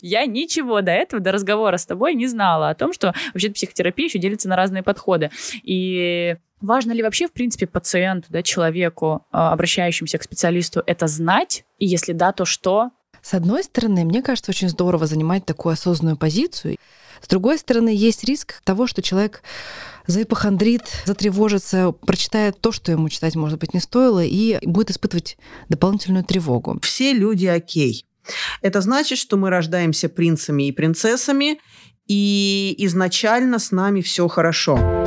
Я ничего до этого, до разговора с тобой не знала о том, что вообще психотерапия еще делится на разные подходы. И важно ли вообще, в принципе, пациенту, да, человеку, а, обращающемуся к специалисту, это знать? И если да, то что? С одной стороны, мне кажется, очень здорово занимать такую осознанную позицию. С другой стороны, есть риск того, что человек заипохондрит, затревожится, прочитает то, что ему читать, может быть, не стоило, и будет испытывать дополнительную тревогу. Все люди окей. Это значит, что мы рождаемся принцами и принцессами, и изначально с нами все хорошо.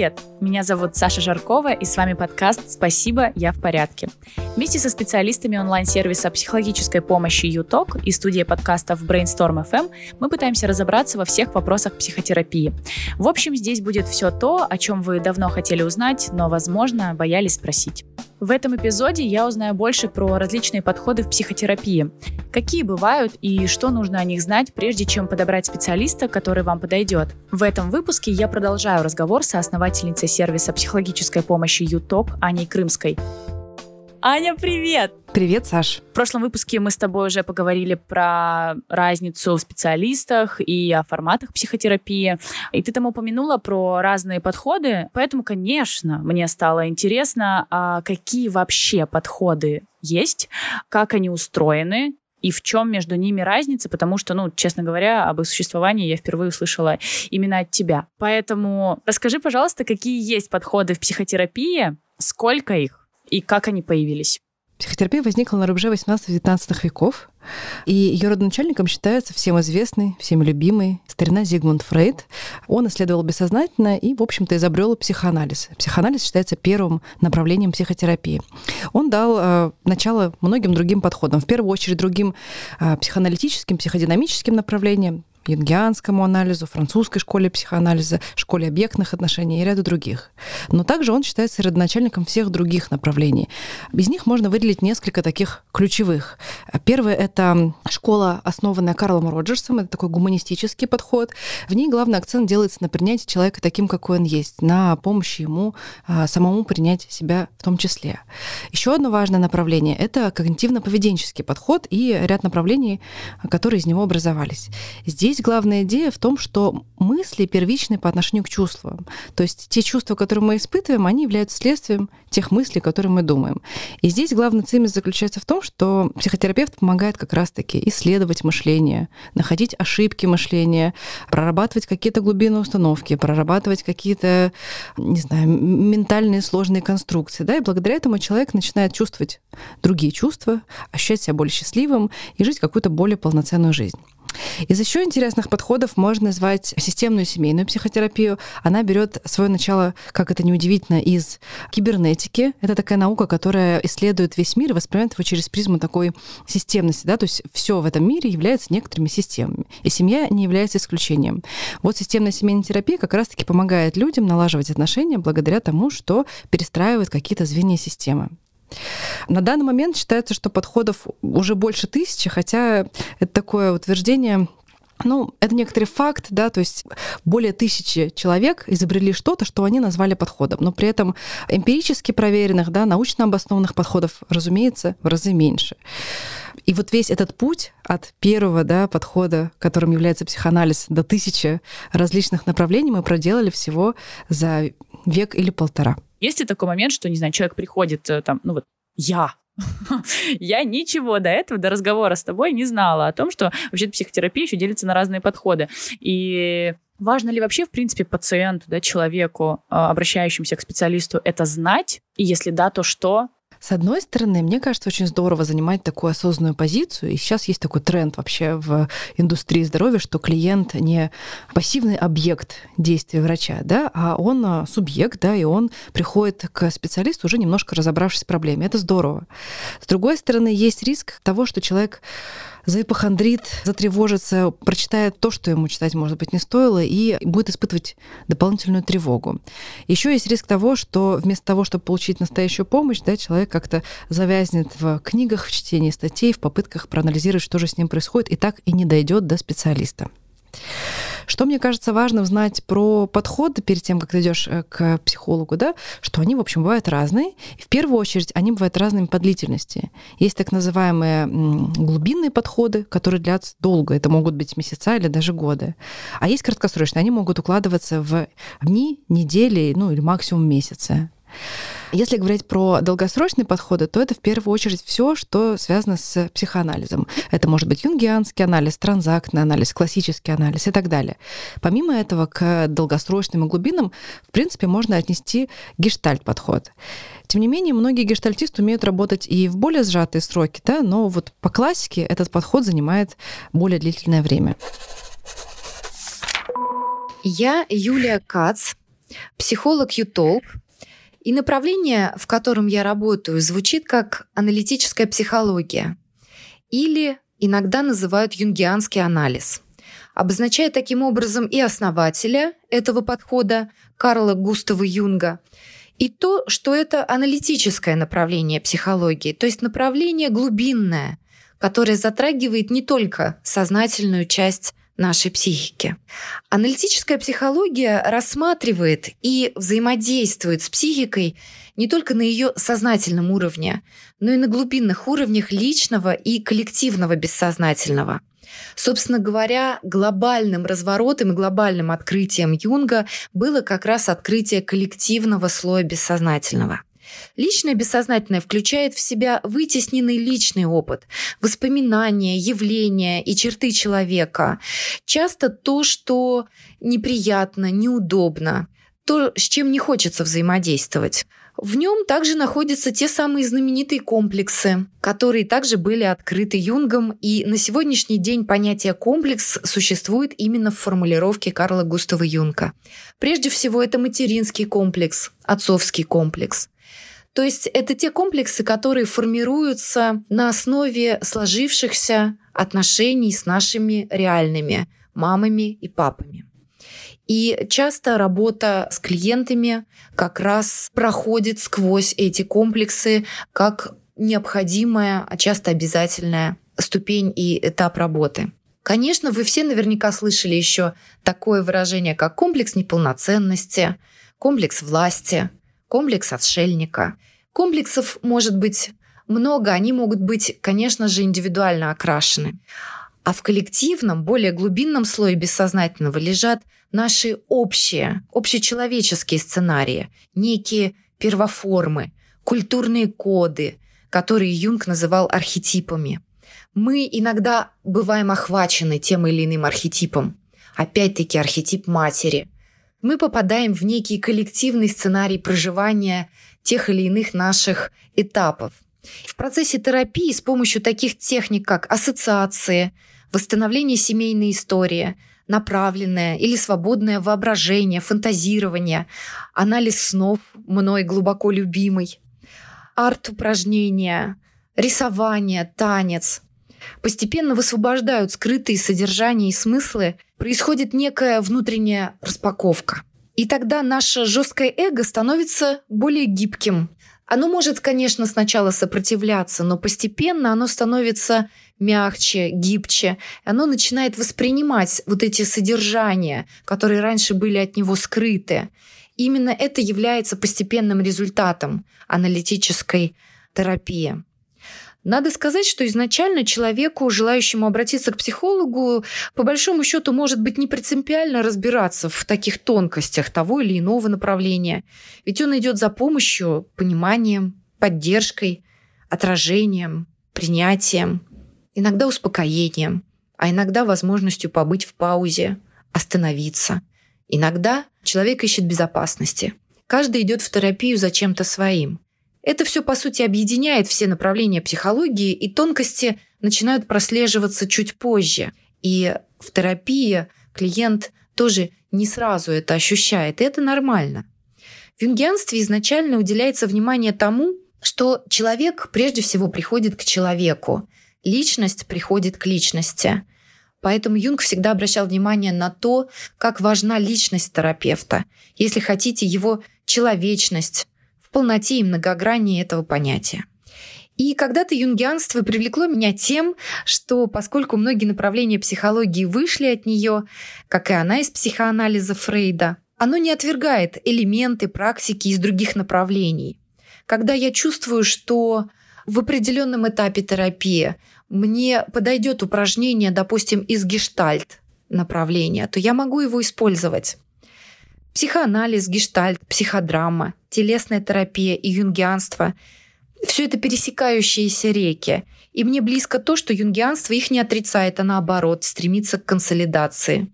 Привет! Меня зовут Саша Жаркова, и с вами подкаст «Спасибо, я в порядке». Вместе со специалистами онлайн-сервиса психологической помощи ЮТОК и студией подкастов Brainstorm FM мы пытаемся разобраться во всех вопросах психотерапии. В общем, здесь будет все то, о чем вы давно хотели узнать, но, возможно, боялись спросить. В этом эпизоде я узнаю больше про различные подходы в психотерапии. Какие бывают и что нужно о них знать, прежде чем подобрать специалиста, который вам подойдет. В этом выпуске я продолжаю разговор со основательницей сервиса психологической помощи ЮТОК Аней Крымской. Аня, привет! Привет, Саш. В прошлом выпуске мы с тобой уже поговорили про разницу в специалистах и о форматах психотерапии. И ты там упомянула про разные подходы. Поэтому, конечно, мне стало интересно, а какие вообще подходы есть, как они устроены, и в чем между ними разница, потому что, ну, честно говоря, об их существовании я впервые услышала именно от тебя. Поэтому расскажи, пожалуйста, какие есть подходы в психотерапии, сколько их, и как они появились? Психотерапия возникла на рубеже 18-19 веков, и ее родоначальником считается всем известный, всеми любимый старина Зигмунд Фрейд. Он исследовал бессознательно и, в общем-то, изобрел психоанализ. Психоанализ считается первым направлением психотерапии. Он дал э, начало многим другим подходам, в первую очередь другим э, психоаналитическим, психодинамическим направлениям, юнгианскому анализу, французской школе психоанализа, школе объектных отношений и ряду других. Но также он считается родоначальником всех других направлений. Из них можно выделить несколько таких ключевых. Первое — это школа, основанная Карлом Роджерсом. Это такой гуманистический подход. В ней главный акцент делается на принятие человека таким, какой он есть, на помощь ему а, самому принять себя в том числе. Еще одно важное направление — это когнитивно-поведенческий подход и ряд направлений, которые из него образовались. Здесь Здесь главная идея в том, что мысли первичны по отношению к чувствам. То есть те чувства, которые мы испытываем, они являются следствием тех мыслей, которые мы думаем. И здесь главная цимис заключается в том, что психотерапевт помогает как раз-таки исследовать мышление, находить ошибки мышления, прорабатывать какие-то глубинные установки, прорабатывать какие-то, не знаю, ментальные сложные конструкции. Да? И благодаря этому человек начинает чувствовать другие чувства, ощущать себя более счастливым и жить какую-то более полноценную жизнь. Из еще интересных подходов можно назвать системную семейную психотерапию. Она берет свое начало, как это неудивительно, из кибернетики. Это такая наука, которая исследует весь мир и воспринимает его через призму такой системности. Да? То есть все в этом мире является некоторыми системами. И семья не является исключением. Вот системная семейная терапия как раз-таки помогает людям налаживать отношения благодаря тому, что перестраивает какие-то звенья системы. На данный момент считается, что подходов уже больше тысячи, хотя это такое утверждение ну, это некоторый факт, да, то есть более тысячи человек изобрели что-то, что они назвали подходом, но при этом эмпирически проверенных, да, научно обоснованных подходов, разумеется, в разы меньше. И вот весь этот путь от первого да, подхода, которым является психоанализ, до тысячи различных направлений мы проделали всего за век или полтора. Есть ли такой момент, что, не знаю, человек приходит, э, там, ну вот, я, я ничего до этого, до разговора с тобой не знала о том, что вообще психотерапия еще делится на разные подходы. И важно ли вообще, в принципе, пациенту, да, человеку, э, обращающемуся к специалисту, это знать? И если да, то что? С одной стороны, мне кажется, очень здорово занимать такую осознанную позицию. И сейчас есть такой тренд вообще в индустрии здоровья, что клиент не пассивный объект действия врача, да, а он а, субъект, да, и он приходит к специалисту уже немножко разобравшись в проблеме. Это здорово. С другой стороны, есть риск того, что человек заипохондрит, затревожится, прочитает то, что ему читать, может быть, не стоило, и будет испытывать дополнительную тревогу. Еще есть риск того, что вместо того, чтобы получить настоящую помощь, да, человек как-то завязнет в книгах, в чтении статей, в попытках проанализировать, что же с ним происходит, и так и не дойдет до специалиста. Что мне кажется важным знать про подходы перед тем, как ты идешь э, к психологу, да, что они, в общем, бывают разные. И в первую очередь они бывают разными по длительности. Есть так называемые глубинные подходы, которые длятся долго. Это могут быть месяца или даже годы. А есть краткосрочные. Они могут укладываться в дни, недели, ну или максимум месяцы. Если говорить про долгосрочные подходы, то это в первую очередь все, что связано с психоанализом. Это может быть юнгианский анализ, транзактный анализ, классический анализ и так далее. Помимо этого, к долгосрочным и глубинам, в принципе, можно отнести гештальт-подход. Тем не менее, многие гештальтисты умеют работать и в более сжатые сроки, да, но вот по классике этот подход занимает более длительное время. Я Юлия Кац, психолог Ютолк, и направление, в котором я работаю, звучит как аналитическая психология. Или иногда называют юнгианский анализ, обозначая таким образом и основателя этого подхода Карла Густава Юнга, и то, что это аналитическое направление психологии, то есть направление глубинное, которое затрагивает не только сознательную часть нашей психики. Аналитическая психология рассматривает и взаимодействует с психикой не только на ее сознательном уровне, но и на глубинных уровнях личного и коллективного бессознательного. Собственно говоря, глобальным разворотом и глобальным открытием Юнга было как раз открытие коллективного слоя бессознательного – Личное бессознательное включает в себя вытесненный личный опыт, воспоминания, явления и черты человека. Часто то, что неприятно, неудобно, то, с чем не хочется взаимодействовать. В нем также находятся те самые знаменитые комплексы, которые также были открыты Юнгом, и на сегодняшний день понятие «комплекс» существует именно в формулировке Карла Густава Юнга. Прежде всего, это материнский комплекс, отцовский комплекс. То есть это те комплексы, которые формируются на основе сложившихся отношений с нашими реальными мамами и папами. И часто работа с клиентами как раз проходит сквозь эти комплексы как необходимая, а часто обязательная ступень и этап работы. Конечно, вы все наверняка слышали еще такое выражение, как комплекс неполноценности, комплекс власти, комплекс отшельника. Комплексов может быть много, они могут быть, конечно же, индивидуально окрашены. А в коллективном, более глубинном слое бессознательного лежат наши общие, общечеловеческие сценарии, некие первоформы, культурные коды, которые Юнг называл архетипами. Мы иногда бываем охвачены тем или иным архетипом. Опять-таки архетип матери – мы попадаем в некий коллективный сценарий проживания тех или иных наших этапов. В процессе терапии с помощью таких техник, как ассоциации, восстановление семейной истории, направленное или свободное воображение, фантазирование, анализ снов, мной глубоко любимый, арт-упражнения, рисование, танец, постепенно высвобождают скрытые содержания и смыслы, происходит некая внутренняя распаковка. И тогда наше жесткое эго становится более гибким. Оно может, конечно, сначала сопротивляться, но постепенно оно становится мягче, гибче. Оно начинает воспринимать вот эти содержания, которые раньше были от него скрыты. именно это является постепенным результатом аналитической терапии. Надо сказать, что изначально человеку, желающему обратиться к психологу, по большому счету может быть не принципиально разбираться в таких тонкостях того или иного направления. Ведь он идет за помощью, пониманием, поддержкой, отражением, принятием, иногда успокоением, а иногда возможностью побыть в паузе, остановиться. Иногда человек ищет безопасности. Каждый идет в терапию за чем-то своим. Это все, по сути, объединяет все направления психологии, и тонкости начинают прослеживаться чуть позже. И в терапии клиент тоже не сразу это ощущает, и это нормально. В юнгианстве изначально уделяется внимание тому, что человек прежде всего приходит к человеку, личность приходит к личности. Поэтому Юнг всегда обращал внимание на то, как важна личность терапевта, если хотите, его человечность, полноте и многогрании этого понятия. И когда-то юнгианство привлекло меня тем, что поскольку многие направления психологии вышли от нее, как и она из психоанализа Фрейда, оно не отвергает элементы практики из других направлений. Когда я чувствую, что в определенном этапе терапии мне подойдет упражнение, допустим, из гештальт направления, то я могу его использовать. Психоанализ, гештальт, психодрама, телесная терапия и юнгианство – все это пересекающиеся реки. И мне близко то, что юнгианство их не отрицает, а наоборот, стремится к консолидации.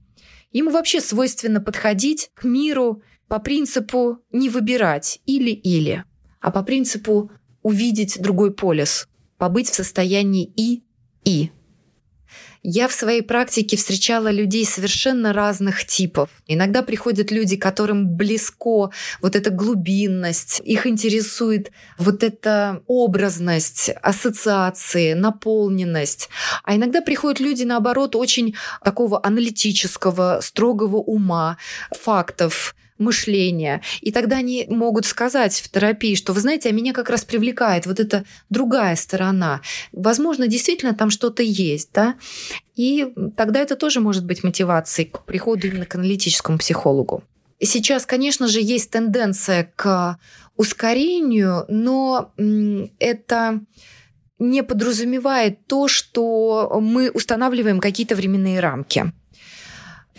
Ему вообще свойственно подходить к миру по принципу не выбирать или-или, а по принципу увидеть другой полюс, побыть в состоянии и-и. Я в своей практике встречала людей совершенно разных типов. Иногда приходят люди, которым близко вот эта глубинность, их интересует вот эта образность, ассоциации, наполненность. А иногда приходят люди, наоборот, очень такого аналитического, строгого ума, фактов, мышления. И тогда они могут сказать в терапии, что, вы знаете, а меня как раз привлекает вот эта другая сторона. Возможно, действительно там что-то есть, да? И тогда это тоже может быть мотивацией к приходу именно к аналитическому психологу. Сейчас, конечно же, есть тенденция к ускорению, но это не подразумевает то, что мы устанавливаем какие-то временные рамки.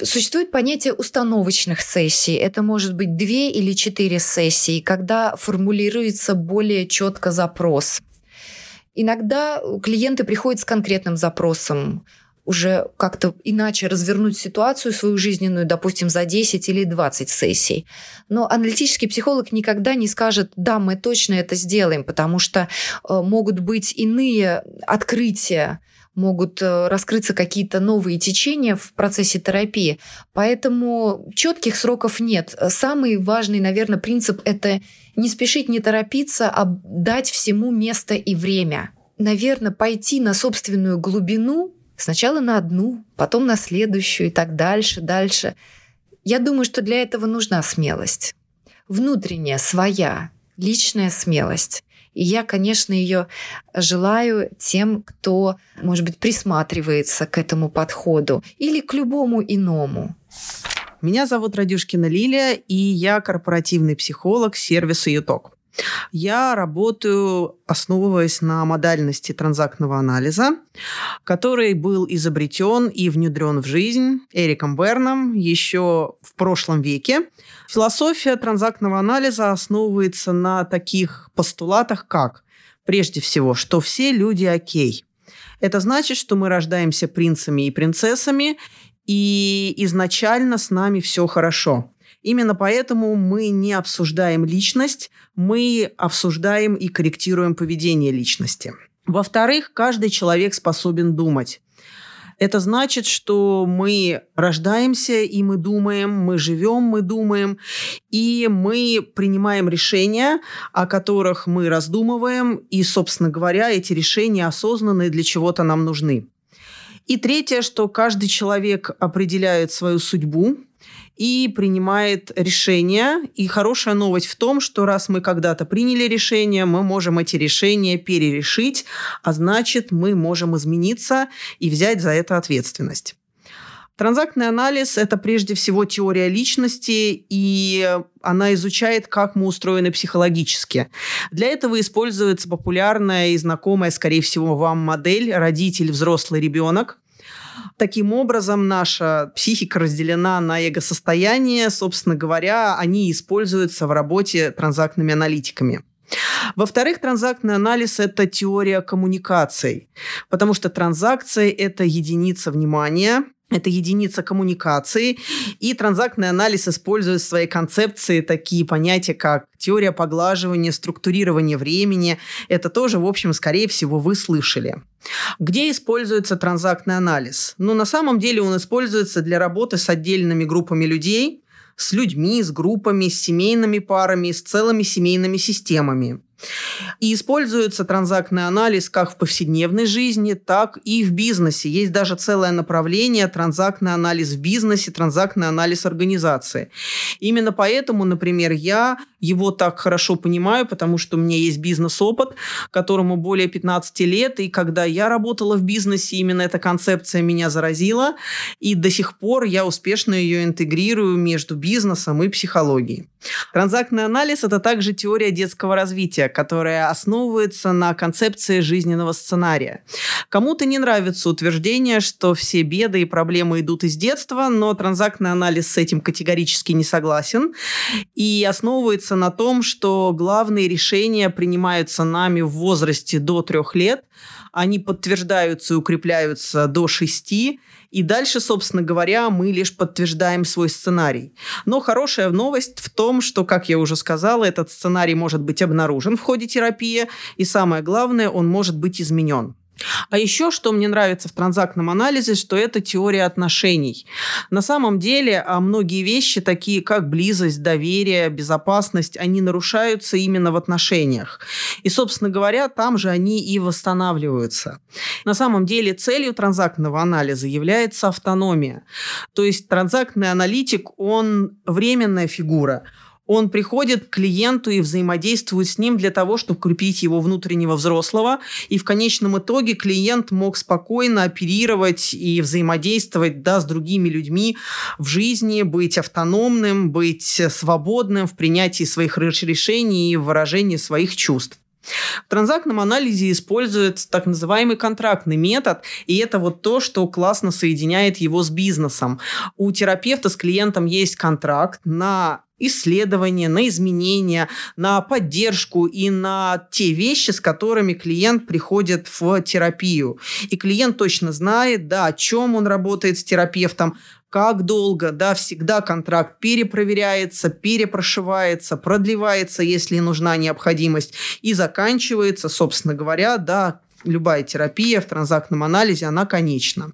Существует понятие установочных сессий. Это может быть две или четыре сессии, когда формулируется более четко запрос. Иногда клиенты приходят с конкретным запросом уже как-то иначе развернуть ситуацию свою жизненную, допустим, за 10 или 20 сессий. Но аналитический психолог никогда не скажет, да, мы точно это сделаем, потому что э, могут быть иные открытия, могут э, раскрыться какие-то новые течения в процессе терапии. Поэтому четких сроков нет. Самый важный, наверное, принцип – это не спешить, не торопиться, а дать всему место и время. Наверное, пойти на собственную глубину сначала на одну, потом на следующую и так дальше, дальше. Я думаю, что для этого нужна смелость. Внутренняя, своя, личная смелость. И я, конечно, ее желаю тем, кто, может быть, присматривается к этому подходу или к любому иному. Меня зовут Радюшкина Лилия, и я корпоративный психолог сервиса «Юток». Я работаю, основываясь на модальности транзактного анализа, который был изобретен и внедрен в жизнь Эриком Берном еще в прошлом веке. Философия транзактного анализа основывается на таких постулатах, как прежде всего, что все люди окей. Это значит, что мы рождаемся принцами и принцессами, и изначально с нами все хорошо. Именно поэтому мы не обсуждаем личность, мы обсуждаем и корректируем поведение личности. Во-вторых, каждый человек способен думать. Это значит, что мы рождаемся, и мы думаем, мы живем, мы думаем, и мы принимаем решения, о которых мы раздумываем, и, собственно говоря, эти решения осознанные для чего-то нам нужны. И третье, что каждый человек определяет свою судьбу, и принимает решения. И хорошая новость в том, что раз мы когда-то приняли решение, мы можем эти решения перерешить, а значит, мы можем измениться и взять за это ответственность. Транзактный анализ – это прежде всего теория личности, и она изучает, как мы устроены психологически. Для этого используется популярная и знакомая, скорее всего, вам модель «родитель, взрослый ребенок», Таким образом, наша психика разделена на эго-состояние. Собственно говоря, они используются в работе транзактными аналитиками. Во-вторых, транзактный анализ – это теория коммуникаций, потому что транзакции – это единица внимания, это единица коммуникации, и транзактный анализ использует в своей концепции такие понятия, как теория поглаживания, структурирование времени. Это тоже, в общем, скорее всего, вы слышали. Где используется транзактный анализ? Ну, на самом деле он используется для работы с отдельными группами людей, с людьми, с группами, с семейными парами, с целыми семейными системами. И используется транзактный анализ как в повседневной жизни, так и в бизнесе. Есть даже целое направление транзактный анализ в бизнесе, транзактный анализ организации. Именно поэтому, например, я его так хорошо понимаю, потому что у меня есть бизнес-опыт, которому более 15 лет, и когда я работала в бизнесе, именно эта концепция меня заразила, и до сих пор я успешно ее интегрирую между бизнесом и психологией. Транзактный анализ – это также теория детского развития, которая основывается на концепции жизненного сценария. Кому-то не нравится утверждение, что все беды и проблемы идут из детства, но транзактный анализ с этим категорически не согласен и основывается на том, что главные решения принимаются нами в возрасте до трех лет, они подтверждаются и укрепляются до шести, и дальше, собственно говоря, мы лишь подтверждаем свой сценарий. Но хорошая новость в том, что, как я уже сказала, этот сценарий может быть обнаружен в ходе терапии, и самое главное, он может быть изменен. А еще, что мне нравится в транзактном анализе, что это теория отношений. На самом деле, а многие вещи, такие как близость, доверие, безопасность, они нарушаются именно в отношениях. И, собственно говоря, там же они и восстанавливаются. На самом деле, целью транзактного анализа является автономия. То есть транзактный аналитик, он временная фигура – он приходит к клиенту и взаимодействует с ним для того, чтобы крепить его внутреннего взрослого. И в конечном итоге клиент мог спокойно оперировать и взаимодействовать да, с другими людьми в жизни, быть автономным, быть свободным в принятии своих решений и выражении своих чувств. В транзактном анализе используется так называемый контрактный метод, и это вот то, что классно соединяет его с бизнесом. У терапевта с клиентом есть контракт на исследования, на изменения, на поддержку и на те вещи, с которыми клиент приходит в терапию. И клиент точно знает, да, о чем он работает с терапевтом, как долго, да, всегда контракт перепроверяется, перепрошивается, продлевается, если нужна необходимость, и заканчивается, собственно говоря, да, любая терапия в транзактном анализе, она конечна.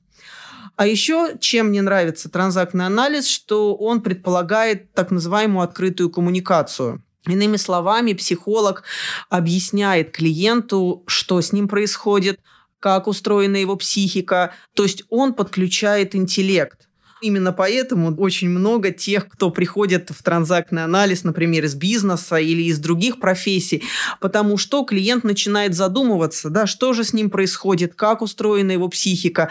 А еще, чем мне нравится транзактный анализ, что он предполагает так называемую открытую коммуникацию. Иными словами, психолог объясняет клиенту, что с ним происходит, как устроена его психика. То есть он подключает интеллект. Именно поэтому очень много тех, кто приходит в транзактный анализ, например, из бизнеса или из других профессий, потому что клиент начинает задумываться, да, что же с ним происходит, как устроена его психика,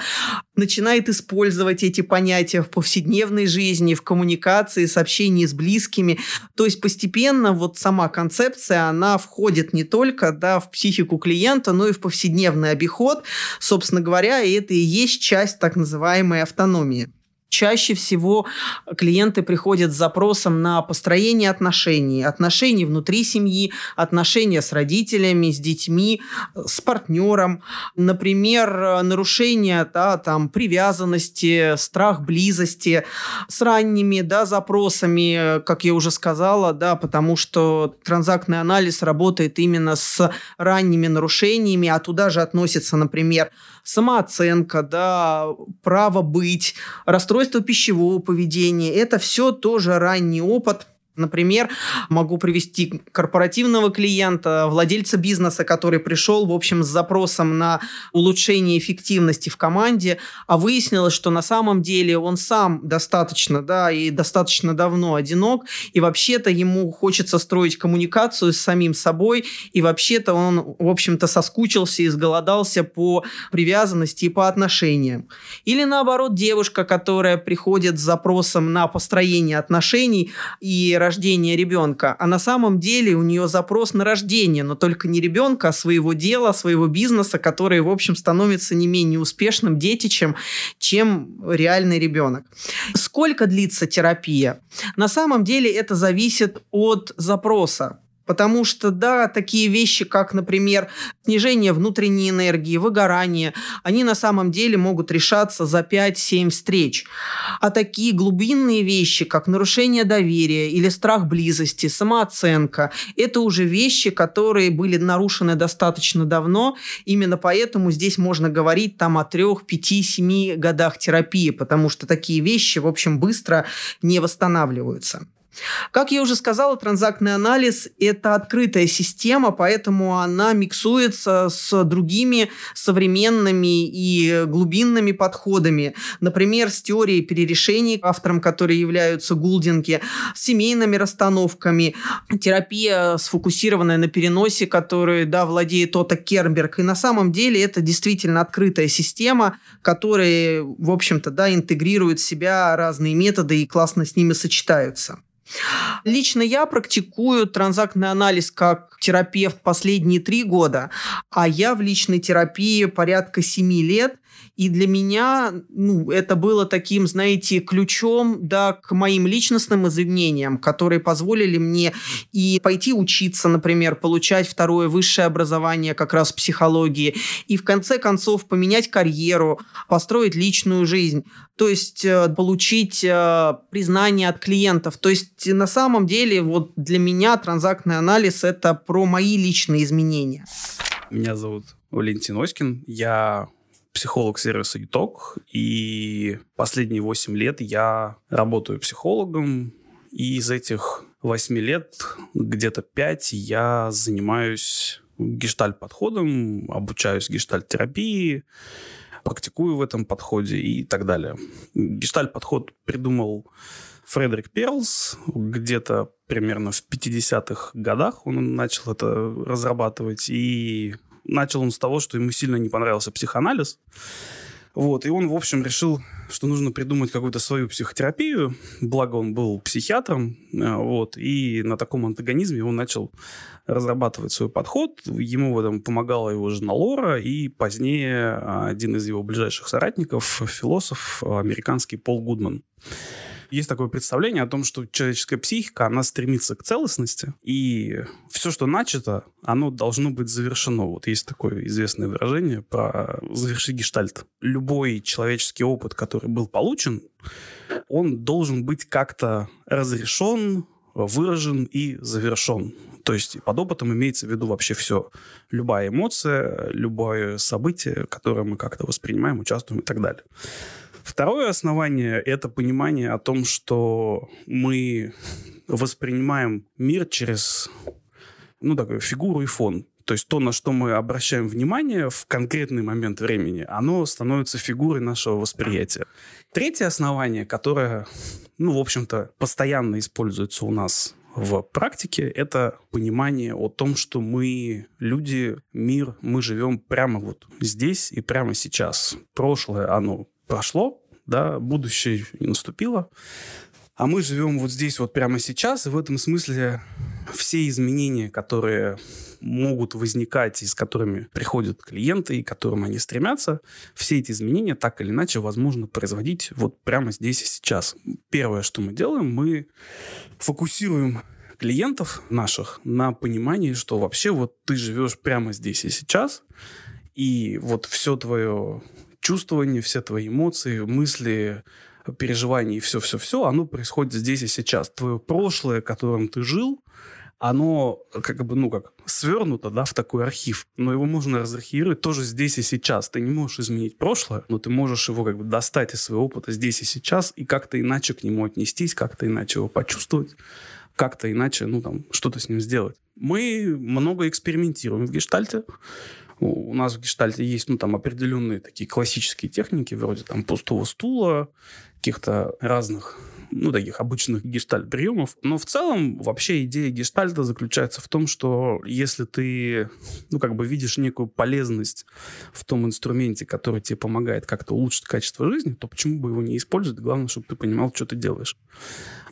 начинает использовать эти понятия в повседневной жизни, в коммуникации, сообщении с близкими. То есть постепенно вот сама концепция, она входит не только да, в психику клиента, но и в повседневный обиход, собственно говоря, и это и есть часть так называемой автономии. Чаще всего клиенты приходят с запросом на построение отношений, отношений внутри семьи, отношения с родителями, с детьми, с партнером. Например, нарушение да, там, привязанности, страх близости с ранними да, запросами, как я уже сказала, да, потому что транзактный анализ работает именно с ранними нарушениями, а туда же относится, например, самооценка, да, право быть, расстройство пищевого поведения. Это все тоже ранний опыт Например, могу привести корпоративного клиента, владельца бизнеса, который пришел, в общем, с запросом на улучшение эффективности в команде, а выяснилось, что на самом деле он сам достаточно, да, и достаточно давно одинок, и вообще-то ему хочется строить коммуникацию с самим собой, и вообще-то он, в общем-то, соскучился и сголодался по привязанности и по отношениям. Или наоборот, девушка, которая приходит с запросом на построение отношений и рождения ребенка, а на самом деле у нее запрос на рождение, но только не ребенка, а своего дела, своего бизнеса, который, в общем, становится не менее успешным детичем, чем реальный ребенок. Сколько длится терапия? На самом деле это зависит от запроса. Потому что, да, такие вещи, как, например, снижение внутренней энергии, выгорание, они на самом деле могут решаться за 5-7 встреч. А такие глубинные вещи, как нарушение доверия или страх близости, самооценка, это уже вещи, которые были нарушены достаточно давно. Именно поэтому здесь можно говорить там о 3, 5, 7 годах терапии, потому что такие вещи, в общем, быстро не восстанавливаются. Как я уже сказала, транзактный анализ – это открытая система, поэтому она миксуется с другими современными и глубинными подходами. Например, с теорией перерешений, автором которой являются Гулдинги, с семейными расстановками, терапия, сфокусированная на переносе, которой да, владеет Тота Кернберг. И на самом деле это действительно открытая система, которая, в общем-то, да, интегрирует в себя разные методы и классно с ними сочетаются. Лично я практикую транзактный анализ как терапевт последние три года, а я в личной терапии порядка семи лет. И для меня ну, это было таким, знаете, ключом да, к моим личностным изменениям, которые позволили мне и пойти учиться, например, получать второе высшее образование как раз в психологии, и в конце концов поменять карьеру, построить личную жизнь, то есть э, получить э, признание от клиентов. То есть на самом деле вот для меня транзактный анализ – это про мои личные изменения. Меня зовут Валентин Оськин. Я психолог сервиса ЮТОК, и последние 8 лет я работаю психологом, и из этих 8 лет где-то 5 я занимаюсь гештальт-подходом, обучаюсь гештальт-терапии, практикую в этом подходе и так далее. Гештальт-подход придумал Фредерик Перлс где-то примерно в 50-х годах он начал это разрабатывать, и Начал он с того, что ему сильно не понравился психоанализ. Вот, и он, в общем, решил, что нужно придумать какую-то свою психотерапию. Благо, он был психиатром. Э, вот, и на таком антагонизме он начал разрабатывать свой подход. Ему в этом помогала его жена Лора, и позднее один из его ближайших соратников, философ американский Пол Гудман есть такое представление о том, что человеческая психика, она стремится к целостности, и все, что начато, оно должно быть завершено. Вот есть такое известное выражение про завершить гештальт. Любой человеческий опыт, который был получен, он должен быть как-то разрешен, выражен и завершен. То есть под опытом имеется в виду вообще все. Любая эмоция, любое событие, которое мы как-то воспринимаем, участвуем и так далее. Второе основание — это понимание о том, что мы воспринимаем мир через ну, такую фигуру и фон. То есть то, на что мы обращаем внимание в конкретный момент времени, оно становится фигурой нашего восприятия. Третье основание, которое, ну, в общем-то, постоянно используется у нас в практике, это понимание о том, что мы люди, мир, мы живем прямо вот здесь и прямо сейчас. Прошлое, оно прошло, да, будущее наступило. А мы живем вот здесь вот прямо сейчас, и в этом смысле все изменения, которые могут возникать и с которыми приходят клиенты, и к которым они стремятся, все эти изменения так или иначе возможно производить вот прямо здесь и сейчас. Первое, что мы делаем, мы фокусируем клиентов наших на понимании, что вообще вот ты живешь прямо здесь и сейчас, и вот все твое чувствования, все твои эмоции, мысли, переживания и все-все-все, оно происходит здесь и сейчас. Твое прошлое, которым ты жил, оно как бы, ну как, свернуто, да, в такой архив, но его можно разархивировать тоже здесь и сейчас. Ты не можешь изменить прошлое, но ты можешь его как бы достать из своего опыта здесь и сейчас и как-то иначе к нему отнестись, как-то иначе его почувствовать, как-то иначе, ну там, что-то с ним сделать. Мы много экспериментируем в гештальте, у нас в гештальте есть, ну, там, определенные такие классические техники, вроде там пустого стула, каких-то разных ну, таких обычных гештальт-приемов. Но в целом вообще идея гештальта заключается в том, что если ты, ну, как бы видишь некую полезность в том инструменте, который тебе помогает как-то улучшить качество жизни, то почему бы его не использовать? Главное, чтобы ты понимал, что ты делаешь.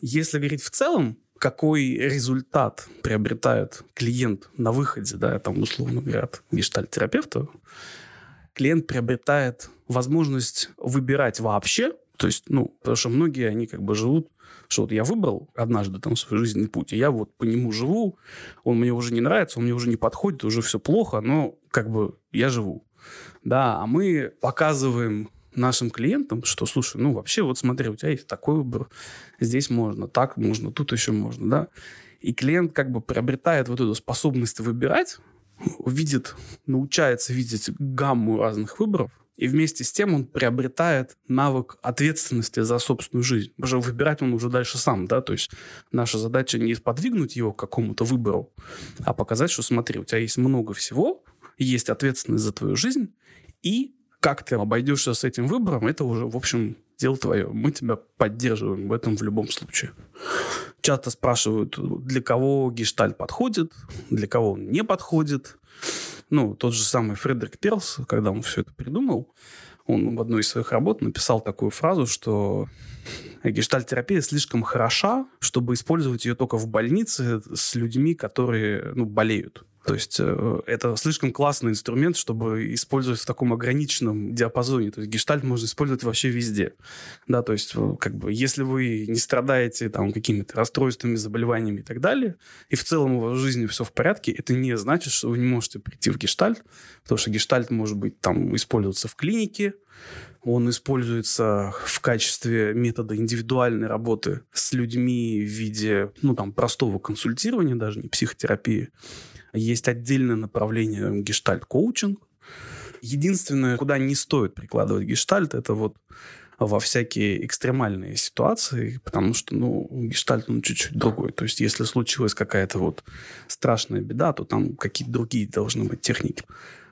Если говорить в целом, какой результат приобретает клиент на выходе, да, там, условно говоря, от гештальт-терапевта, клиент приобретает возможность выбирать вообще, то есть, ну, потому что многие, они как бы живут, что вот я выбрал однажды там свой жизненный путь, и я вот по нему живу, он мне уже не нравится, он мне уже не подходит, уже все плохо, но как бы я живу. Да, а мы показываем нашим клиентам, что, слушай, ну вообще вот смотри, у тебя есть такой выбор, здесь можно, так можно, тут еще можно, да. И клиент как бы приобретает вот эту способность выбирать, видит, научается видеть гамму разных выборов, И вместе с тем он приобретает навык ответственности за собственную жизнь. Что выбирать он уже дальше сам, да, то есть наша задача не сподвигнуть его к какому-то выбору, а показать, что смотри, у тебя есть много всего, есть ответственность за твою жизнь, и как ты обойдешься с этим выбором, это уже, в общем, дело твое. Мы тебя поддерживаем в этом в любом случае. Часто спрашивают, для кого гештальт подходит, для кого он не подходит. Ну, тот же самый Фредерик Перлс, когда он все это придумал, он в одной из своих работ написал такую фразу, что гештальтерапия слишком хороша, чтобы использовать ее только в больнице с людьми, которые ну, болеют. То есть э, это слишком классный инструмент, чтобы использовать в таком ограниченном диапазоне. То есть гештальт можно использовать вообще везде. Да, то есть э, как бы если вы не страдаете там какими-то расстройствами, заболеваниями и так далее, и в целом у вас в жизни все в порядке, это не значит, что вы не можете прийти в гештальт, потому что гештальт может быть там использоваться в клинике, он используется в качестве метода индивидуальной работы с людьми в виде, ну, там, простого консультирования, даже не психотерапии. Есть отдельное направление гештальт-коучинг. Единственное, куда не стоит прикладывать гештальт, это вот во всякие экстремальные ситуации, потому что, ну, гештальт, ну, чуть-чуть другой. То есть, если случилась какая-то вот страшная беда, то там какие-то другие должны быть техники.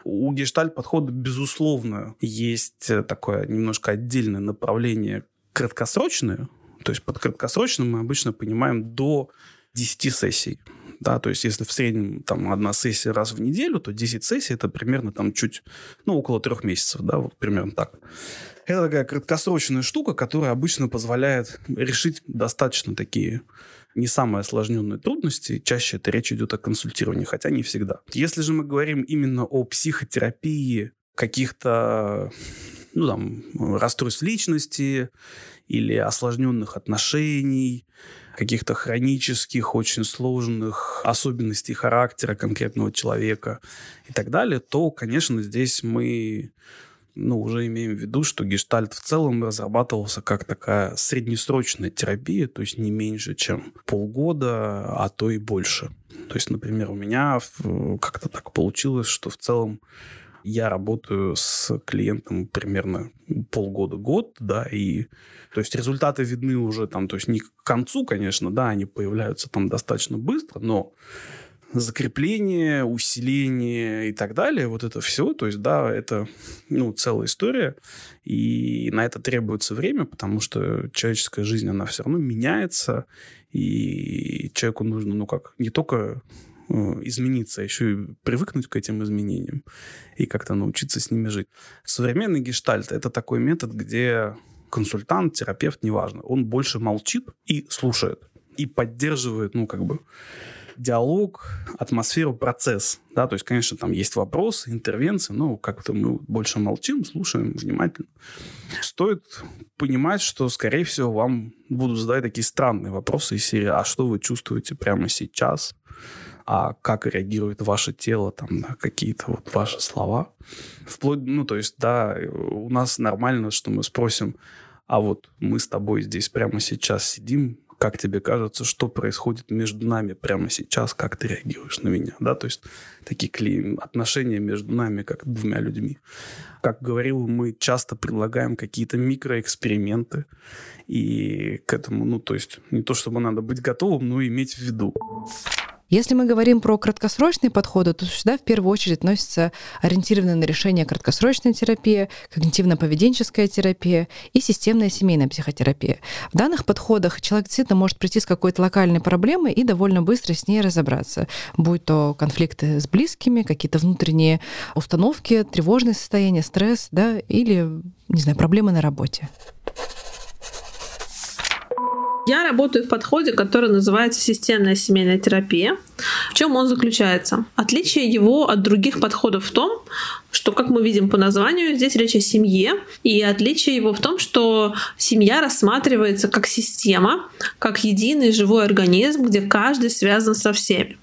У гештальт-подхода, безусловно, есть такое немножко отдельное направление краткосрочное. То есть под краткосрочным мы обычно понимаем до 10 сессий да, то есть если в среднем там одна сессия раз в неделю, то 10 сессий это примерно там чуть, ну, около трех месяцев, да, вот примерно так. Это такая краткосрочная штука, которая обычно позволяет решить достаточно такие не самые осложненные трудности. Чаще это речь идет о консультировании, хотя не всегда. Если же мы говорим именно о психотерапии каких-то ну, там, расстройств личности или осложненных отношений, каких-то хронических, очень сложных особенностей характера конкретного человека и так далее, то, конечно, здесь мы ну, уже имеем в виду, что гештальт в целом разрабатывался как такая среднесрочная терапия, то есть не меньше, чем полгода, а то и больше. То есть, например, у меня как-то так получилось, что в целом я работаю с клиентом примерно полгода-год, да, и то есть результаты видны уже там, то есть не к концу, конечно, да, они появляются там достаточно быстро, но закрепление, усиление и так далее, вот это все, то есть, да, это, ну, целая история, и на это требуется время, потому что человеческая жизнь, она все равно меняется, и человеку нужно, ну, как, не только измениться, а еще и привыкнуть к этим изменениям и как-то научиться с ними жить. Современный гештальт — это такой метод, где консультант, терапевт, неважно, он больше молчит и слушает, и поддерживает, ну, как бы, диалог, атмосферу, процесс. Да, то есть, конечно, там есть вопросы, интервенции, но как-то мы больше молчим, слушаем внимательно. Стоит понимать, что, скорее всего, вам будут задавать такие странные вопросы из серии «А что вы чувствуете прямо сейчас?» А как реагирует ваше тело там на какие-то вот ваши слова. Вплоть, ну, то есть, да, у нас нормально, что мы спросим, а вот мы с тобой здесь прямо сейчас сидим, как тебе кажется, что происходит между нами прямо сейчас, как ты реагируешь на меня, да, то есть такие клей, отношения между нами, как двумя людьми. Как говорил, мы часто предлагаем какие-то микроэксперименты, и к этому, ну, то есть не то, чтобы надо быть готовым, но иметь в виду. Если мы говорим про краткосрочные подходы, то сюда в первую очередь относятся ориентированные на решение краткосрочная терапия, когнитивно-поведенческая терапия и системная семейная психотерапия. В данных подходах человек действительно может прийти с какой-то локальной проблемой и довольно быстро с ней разобраться, будь то конфликты с близкими, какие-то внутренние установки, тревожное состояние, стресс, да, или, не знаю, проблемы на работе. Я работаю в подходе, который называется системная семейная терапия. В чем он заключается? Отличие его от других подходов в том, что, как мы видим по названию, здесь речь о семье, и отличие его в том, что семья рассматривается как система, как единый живой организм, где каждый связан со всеми.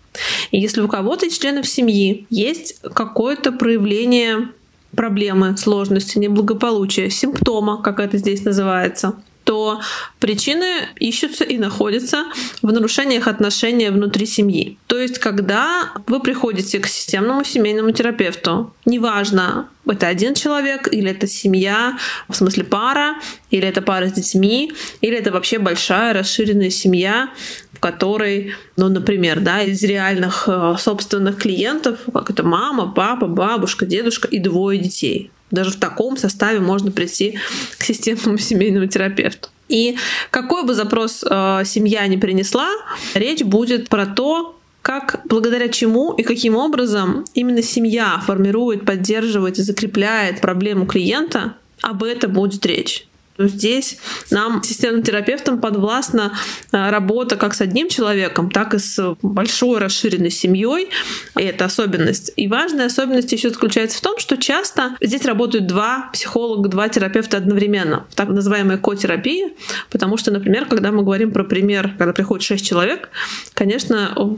И если у кого-то из членов семьи есть какое-то проявление проблемы, сложности, неблагополучия, симптома, как это здесь называется, то причины ищутся и находятся в нарушениях отношений внутри семьи. То есть, когда вы приходите к системному семейному терапевту, неважно, это один человек, или это семья, в смысле пара, или это пара с детьми, или это вообще большая расширенная семья, в которой, ну, например, да, из реальных э, собственных клиентов, как это мама, папа, бабушка, дедушка и двое детей. Даже в таком составе можно прийти к системному семейному терапевту. И какой бы запрос э, семья не принесла, речь будет про то, как, благодаря чему и каким образом именно семья формирует, поддерживает и закрепляет проблему клиента, об этом будет речь. Здесь нам, системным терапевтам, подвластна э, работа как с одним человеком, так и с большой расширенной семьей. Это особенность. И важная особенность еще заключается в том, что часто здесь работают два психолога, два терапевта одновременно в так называемой котерапии, потому что, например, когда мы говорим про пример, когда приходит шесть человек, конечно,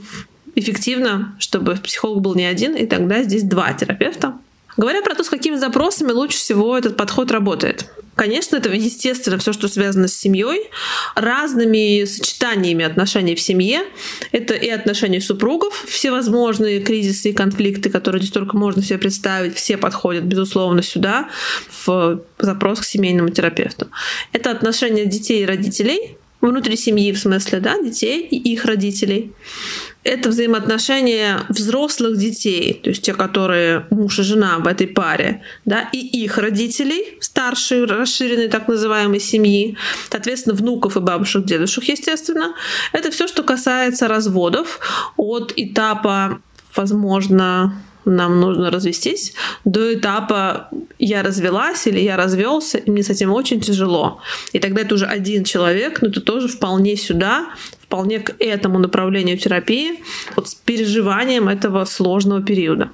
эффективно, чтобы психолог был не один, и тогда здесь два терапевта. Говоря про то, с какими запросами лучше всего этот подход работает. Конечно, это естественно все, что связано с семьей, разными сочетаниями отношений в семье. Это и отношения супругов, всевозможные кризисы и конфликты, которые здесь только можно себе представить, все подходят, безусловно, сюда, в запрос к семейному терапевту. Это отношения детей и родителей, внутри семьи, в смысле, да, детей и их родителей это взаимоотношения взрослых детей, то есть те, которые муж и жена в этой паре, да, и их родителей, старшей, расширенной так называемой семьи, соответственно, внуков и бабушек, дедушек, естественно. Это все, что касается разводов от этапа, возможно, нам нужно развестись, до этапа я развелась или я развелся, и мне с этим очень тяжело. И тогда это уже один человек, но это тоже вполне сюда, вполне к этому направлению терапии, вот с переживанием этого сложного периода.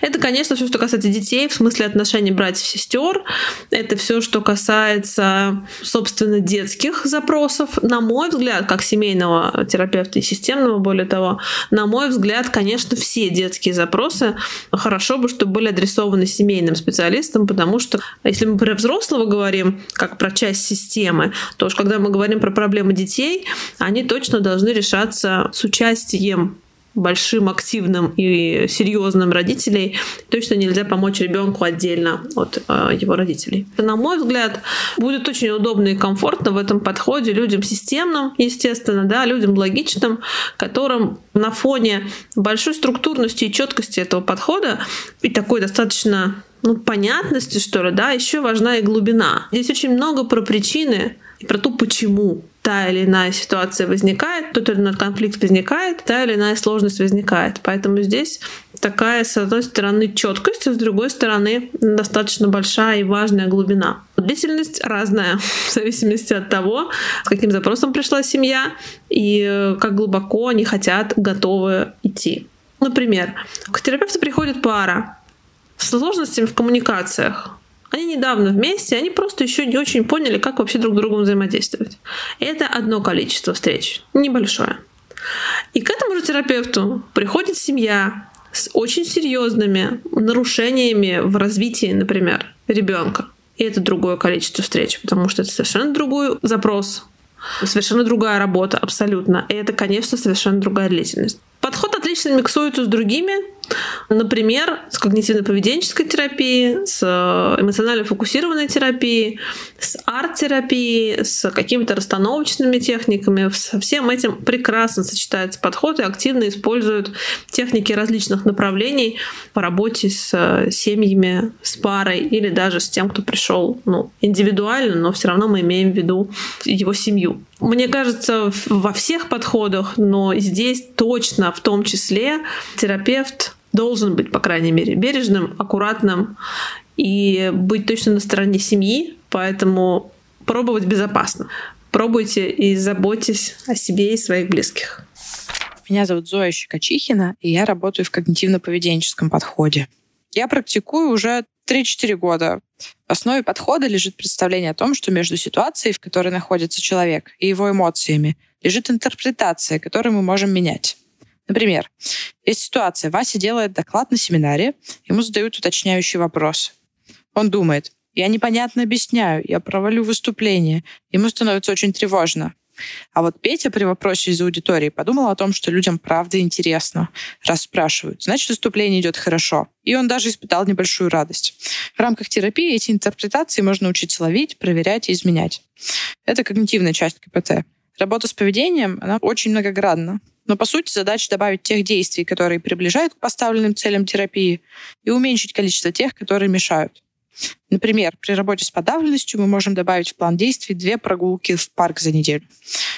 Это, конечно, все, что касается детей, в смысле отношений братьев-сестер. Это все, что касается, собственно, детских запросов. На мой взгляд, как семейного терапевта и системного, более того, на мой взгляд, конечно, все детские запросы хорошо бы, чтобы были адресованы семейным специалистам, потому что если мы про взрослого говорим, как про часть системы, то уж когда мы говорим про проблемы детей, они точно должны решаться с участием большим, активным и серьезным родителей, точно нельзя помочь ребенку отдельно от э, его родителей. На мой взгляд, будет очень удобно и комфортно в этом подходе людям системным, естественно, да, людям логичным, которым на фоне большой структурности и четкости этого подхода и такой достаточно ну, понятности, что ли, да, еще важна и глубина. Здесь очень много про причины и про то, почему та или иная ситуация возникает, тот или иной конфликт возникает, та или иная сложность возникает. Поэтому здесь такая, с одной стороны, четкость, а с другой стороны, достаточно большая и важная глубина. Длительность разная в зависимости от того, с каким запросом пришла семья и э, как глубоко они хотят, готовы идти. Например, к терапевту приходит пара с сложностями в коммуникациях. Они недавно вместе, они просто еще не очень поняли, как вообще друг с другом взаимодействовать. Это одно количество встреч, небольшое. И к этому же терапевту приходит семья с очень серьезными нарушениями в развитии, например, ребенка. И это другое количество встреч, потому что это совершенно другой запрос, совершенно другая работа, абсолютно. И это, конечно, совершенно другая длительность. Подход отлично миксуется с другими Например, с когнитивно-поведенческой терапией, с э, эмоционально-фокусированной терапией, с арт-терапией, с какими-то расстановочными техниками. Со всем этим прекрасно сочетается подход и активно используют техники различных направлений по работе с э, семьями, с парой или даже с тем, кто пришел ну, индивидуально, но все равно мы имеем в виду его семью. Мне кажется, во всех подходах, но здесь точно в том числе терапевт должен быть, по крайней мере, бережным, аккуратным и быть точно на стороне семьи, поэтому пробовать безопасно. Пробуйте и заботьтесь о себе и своих близких. Меня зовут Зоя Щекочихина, и я работаю в когнитивно-поведенческом подходе. Я практикую уже 3-4 года. В основе подхода лежит представление о том, что между ситуацией, в которой находится человек, и его эмоциями, лежит интерпретация, которую мы можем менять. Например, есть ситуация. Вася делает доклад на семинаре, ему задают уточняющий вопрос. Он думает, Я непонятно объясняю, я провалю выступление. Ему становится очень тревожно. А вот Петя при вопросе из аудитории подумал о том, что людям правда интересно. Раз спрашивают, значит, выступление идет хорошо. И он даже испытал небольшую радость. В рамках терапии эти интерпретации можно учиться ловить, проверять и изменять. Это когнитивная часть КПТ. Работа с поведением, она очень многогранна. Но, по сути, задача добавить тех действий, которые приближают к поставленным целям терапии, и уменьшить количество тех, которые мешают. Например, при работе с подавленностью мы можем добавить в план действий две прогулки в парк за неделю.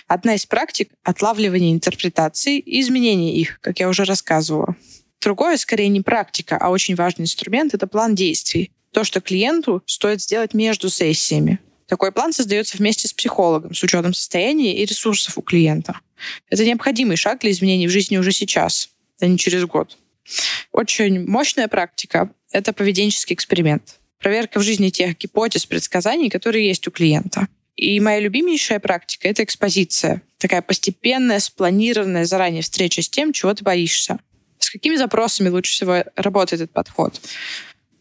Одна из практик — отлавливание интерпретаций и изменение их, как я уже рассказывала. Другое, скорее, не практика, а очень важный инструмент — это план действий. То, что клиенту стоит сделать между сессиями. Такой план создается вместе с психологом, с учетом состояния и ресурсов у клиента. Это необходимый шаг для изменений в жизни уже сейчас, а не через год. Очень мощная практика — это поведенческий эксперимент проверка в жизни тех гипотез, предсказаний, которые есть у клиента. И моя любимейшая практика — это экспозиция. Такая постепенная, спланированная заранее встреча с тем, чего ты боишься. С какими запросами лучше всего работает этот подход?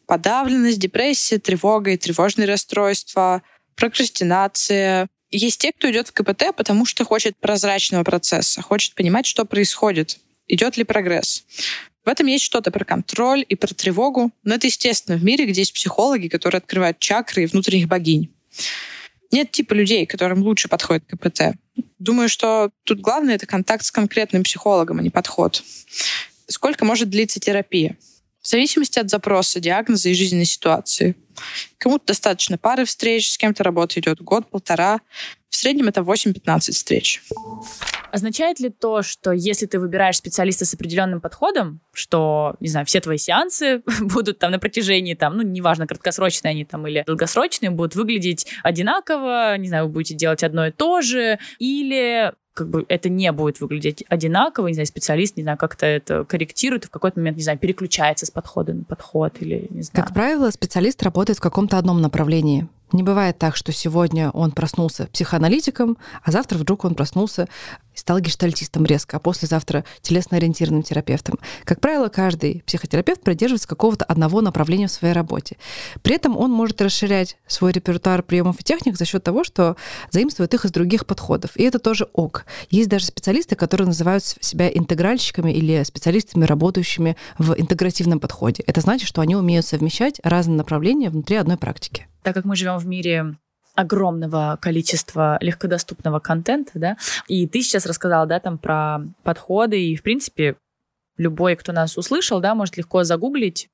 Подавленность, депрессия, тревога и тревожные расстройства, прокрастинация. Есть те, кто идет в КПТ, потому что хочет прозрачного процесса, хочет понимать, что происходит, идет ли прогресс. В этом есть что-то про контроль и про тревогу, но это естественно в мире, где есть психологи, которые открывают чакры и внутренних богинь. Нет типа людей, которым лучше подходит КПТ. Думаю, что тут главное — это контакт с конкретным психологом, а не подход. Сколько может длиться терапия? В зависимости от запроса, диагноза и жизненной ситуации. Кому-то достаточно пары встреч, с кем-то работа идет год-полтора. В среднем это 8-15 встреч. Означает ли то, что если ты выбираешь специалиста с определенным подходом, что, не знаю, все твои сеансы будут там на протяжении, там, ну, неважно, краткосрочные они там или долгосрочные, будут выглядеть одинаково, не знаю, вы будете делать одно и то же, или как бы это не будет выглядеть одинаково, не знаю, специалист, не знаю, как-то это корректирует, и в какой-то момент, не знаю, переключается с подхода на подход или не знаю. Как правило, специалист работает в каком-то одном направлении. Не бывает так, что сегодня он проснулся психоаналитиком, а завтра вдруг он проснулся стал гештальтистом резко, а послезавтра телесно-ориентированным терапевтом. Как правило, каждый психотерапевт придерживается какого-то одного направления в своей работе. При этом он может расширять свой репертуар приемов и техник за счет того, что заимствует их из других подходов. И это тоже ок. Есть даже специалисты, которые называют себя интегральщиками или специалистами, работающими в интегративном подходе. Это значит, что они умеют совмещать разные направления внутри одной практики так как мы живем в мире огромного количества легкодоступного контента, да, и ты сейчас рассказала, да, там про подходы, и, в принципе, любой, кто нас услышал, да, может легко загуглить,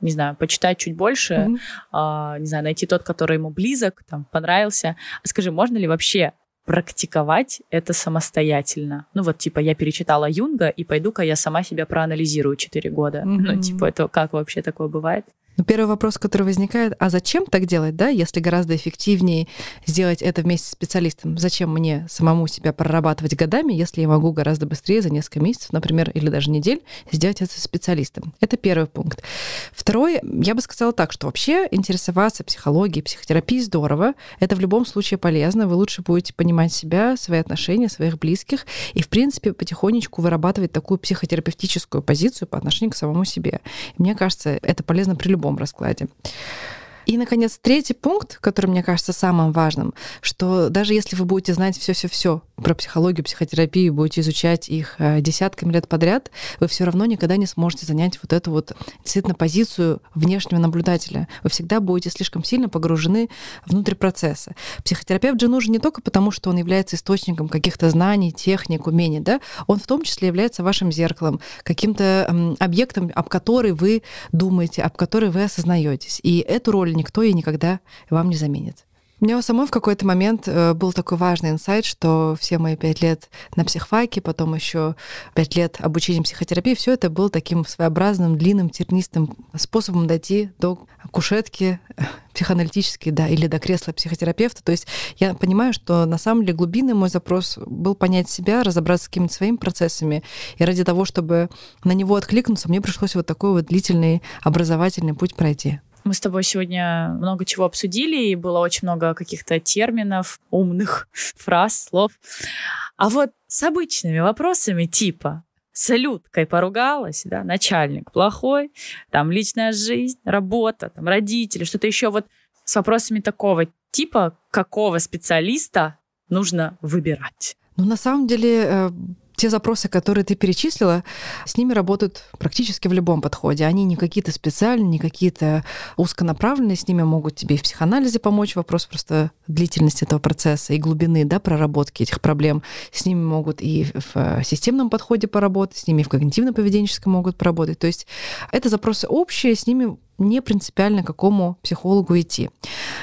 не знаю, почитать чуть больше, mm-hmm. а, не знаю, найти тот, который ему близок, там, понравился. Скажи, можно ли вообще практиковать это самостоятельно. Ну вот, типа, я перечитала Юнга, и пойду-ка я сама себя проанализирую 4 года. Mm-hmm. Ну, типа, это как вообще такое бывает? Но первый вопрос, который возникает, а зачем так делать, да, если гораздо эффективнее сделать это вместе с специалистом? Зачем мне самому себя прорабатывать годами, если я могу гораздо быстрее за несколько месяцев, например, или даже недель сделать это с специалистом? Это первый пункт. Второй, я бы сказала так, что вообще интересоваться психологией, психотерапией здорово. Это в любом случае полезно. Вы лучше будете понимать себя, свои отношения, своих близких и, в принципе, потихонечку вырабатывать такую психотерапевтическую позицию по отношению к самому себе. Мне кажется, это полезно при любом раскладе. И, наконец, третий пункт, который мне кажется самым важным, что даже если вы будете знать все-все-все про психологию, психотерапию, будете изучать их э, десятками лет подряд, вы все равно никогда не сможете занять вот эту вот действительно позицию внешнего наблюдателя. Вы всегда будете слишком сильно погружены внутрь процесса. Психотерапевт же нужен не только потому, что он является источником каких-то знаний, техник, умений, да, он в том числе является вашим зеркалом, каким-то объектом, об который вы думаете, об который вы осознаетесь. И эту роль никто и никогда вам не заменит. У меня у самой в какой-то момент э, был такой важный инсайт, что все мои пять лет на психфаке, потом еще пять лет обучения психотерапии, все это было таким своеобразным, длинным, тернистым способом дойти до кушетки психоаналитической, да, или до кресла психотерапевта. То есть я понимаю, что на самом деле глубинный мой запрос был понять себя, разобраться с какими-то своими процессами. И ради того, чтобы на него откликнуться, мне пришлось вот такой вот длительный образовательный путь пройти. Мы с тобой сегодня много чего обсудили, и было очень много каких-то терминов, умных фраз, слов. А вот с обычными вопросами типа салюткой поругалась, да, начальник плохой, там личная жизнь, работа, там родители, что-то еще вот с вопросами такого типа, какого специалиста нужно выбирать? Ну, на самом деле, э, те запросы, которые ты перечислила, с ними работают практически в любом подходе. Они не какие-то специальные, не какие-то узконаправленные, с ними могут тебе и в психоанализе помочь, вопрос просто длительности этого процесса и глубины да, проработки этих проблем. С ними могут и в э, системном подходе поработать, с ними и в когнитивно-поведенческом могут поработать. То есть это запросы общие, с ними не принципиально какому психологу идти.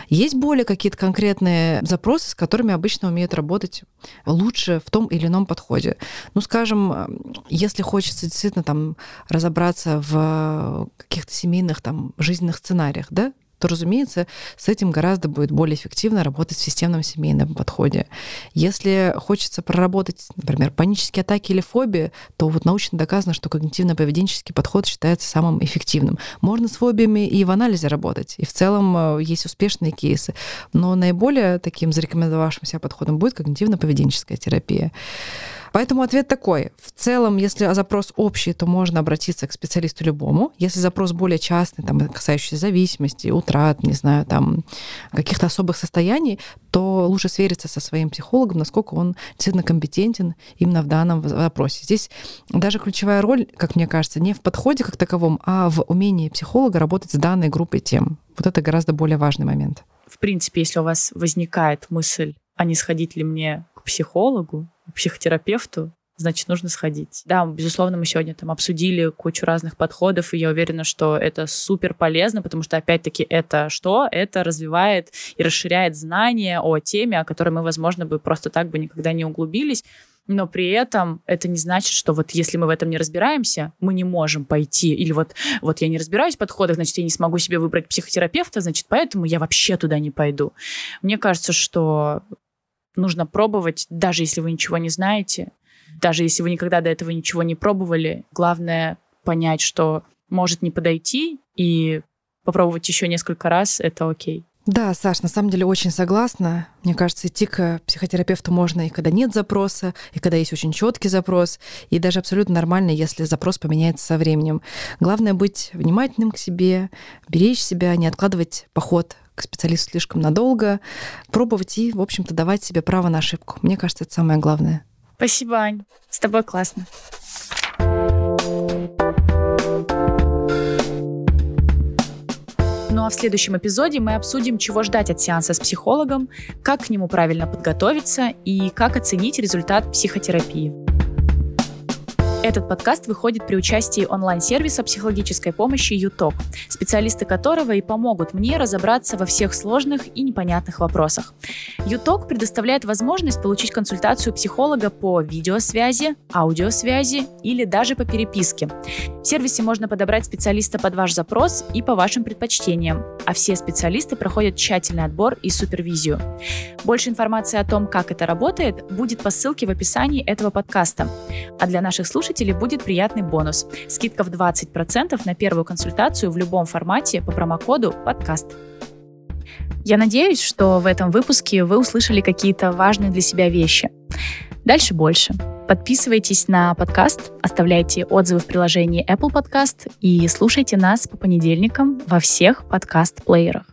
Есть более какие-то конкретные запросы, с которыми обычно умеют работать лучше в том или ином подходе. Ну, скажем, если хочется действительно там разобраться в каких-то семейных там жизненных сценариях, да, то, разумеется, с этим гораздо будет более эффективно работать в системном семейном подходе. Если хочется проработать, например, панические атаки или фобии, то вот научно доказано, что когнитивно-поведенческий подход считается самым эффективным. Можно с фобиями и в анализе работать, и в целом э, есть успешные кейсы, но наиболее таким зарекомендовавшимся подходом будет когнитивно-поведенческая терапия. Поэтому ответ такой. В целом, если запрос общий, то можно обратиться к специалисту любому. Если запрос более частный, там, касающийся зависимости, утрат, не знаю, там, каких-то особых состояний, то лучше свериться со своим психологом, насколько он действительно компетентен именно в данном вопросе. Здесь даже ключевая роль, как мне кажется, не в подходе как таковом, а в умении психолога работать с данной группой тем. Вот это гораздо более важный момент. В принципе, если у вас возникает мысль, а не сходить ли мне к психологу, психотерапевту, значит, нужно сходить. Да, безусловно, мы сегодня там обсудили кучу разных подходов, и я уверена, что это супер полезно, потому что, опять-таки, это что? Это развивает и расширяет знания о теме, о которой мы, возможно, бы просто так бы никогда не углубились. Но при этом это не значит, что вот если мы в этом не разбираемся, мы не можем пойти. Или вот, вот я не разбираюсь в подходах, значит, я не смогу себе выбрать психотерапевта, значит, поэтому я вообще туда не пойду. Мне кажется, что нужно пробовать, даже если вы ничего не знаете, даже если вы никогда до этого ничего не пробовали. Главное понять, что может не подойти, и попробовать еще несколько раз, это окей. Да, Саш, на самом деле очень согласна. Мне кажется, идти к психотерапевту можно и когда нет запроса, и когда есть очень четкий запрос, и даже абсолютно нормально, если запрос поменяется со временем. Главное быть внимательным к себе, беречь себя, не откладывать поход к специалисту слишком надолго, пробовать и, в общем-то, давать себе право на ошибку. Мне кажется, это самое главное. Спасибо, Ань. С тобой классно. Ну а в следующем эпизоде мы обсудим, чего ждать от сеанса с психологом, как к нему правильно подготовиться и как оценить результат психотерапии. Этот подкаст выходит при участии онлайн-сервиса психологической помощи ЮТОК, специалисты которого и помогут мне разобраться во всех сложных и непонятных вопросах. ЮТОК предоставляет возможность получить консультацию психолога по видеосвязи, аудиосвязи или даже по переписке. В сервисе можно подобрать специалиста под ваш запрос и по вашим предпочтениям, а все специалисты проходят тщательный отбор и супервизию. Больше информации о том, как это работает, будет по ссылке в описании этого подкаста. А для наших слушателей слушателей будет приятный бонус. Скидка в 20% на первую консультацию в любом формате по промокоду «Подкаст». Я надеюсь, что в этом выпуске вы услышали какие-то важные для себя вещи. Дальше больше. Подписывайтесь на подкаст, оставляйте отзывы в приложении Apple Podcast и слушайте нас по понедельникам во всех подкаст-плеерах.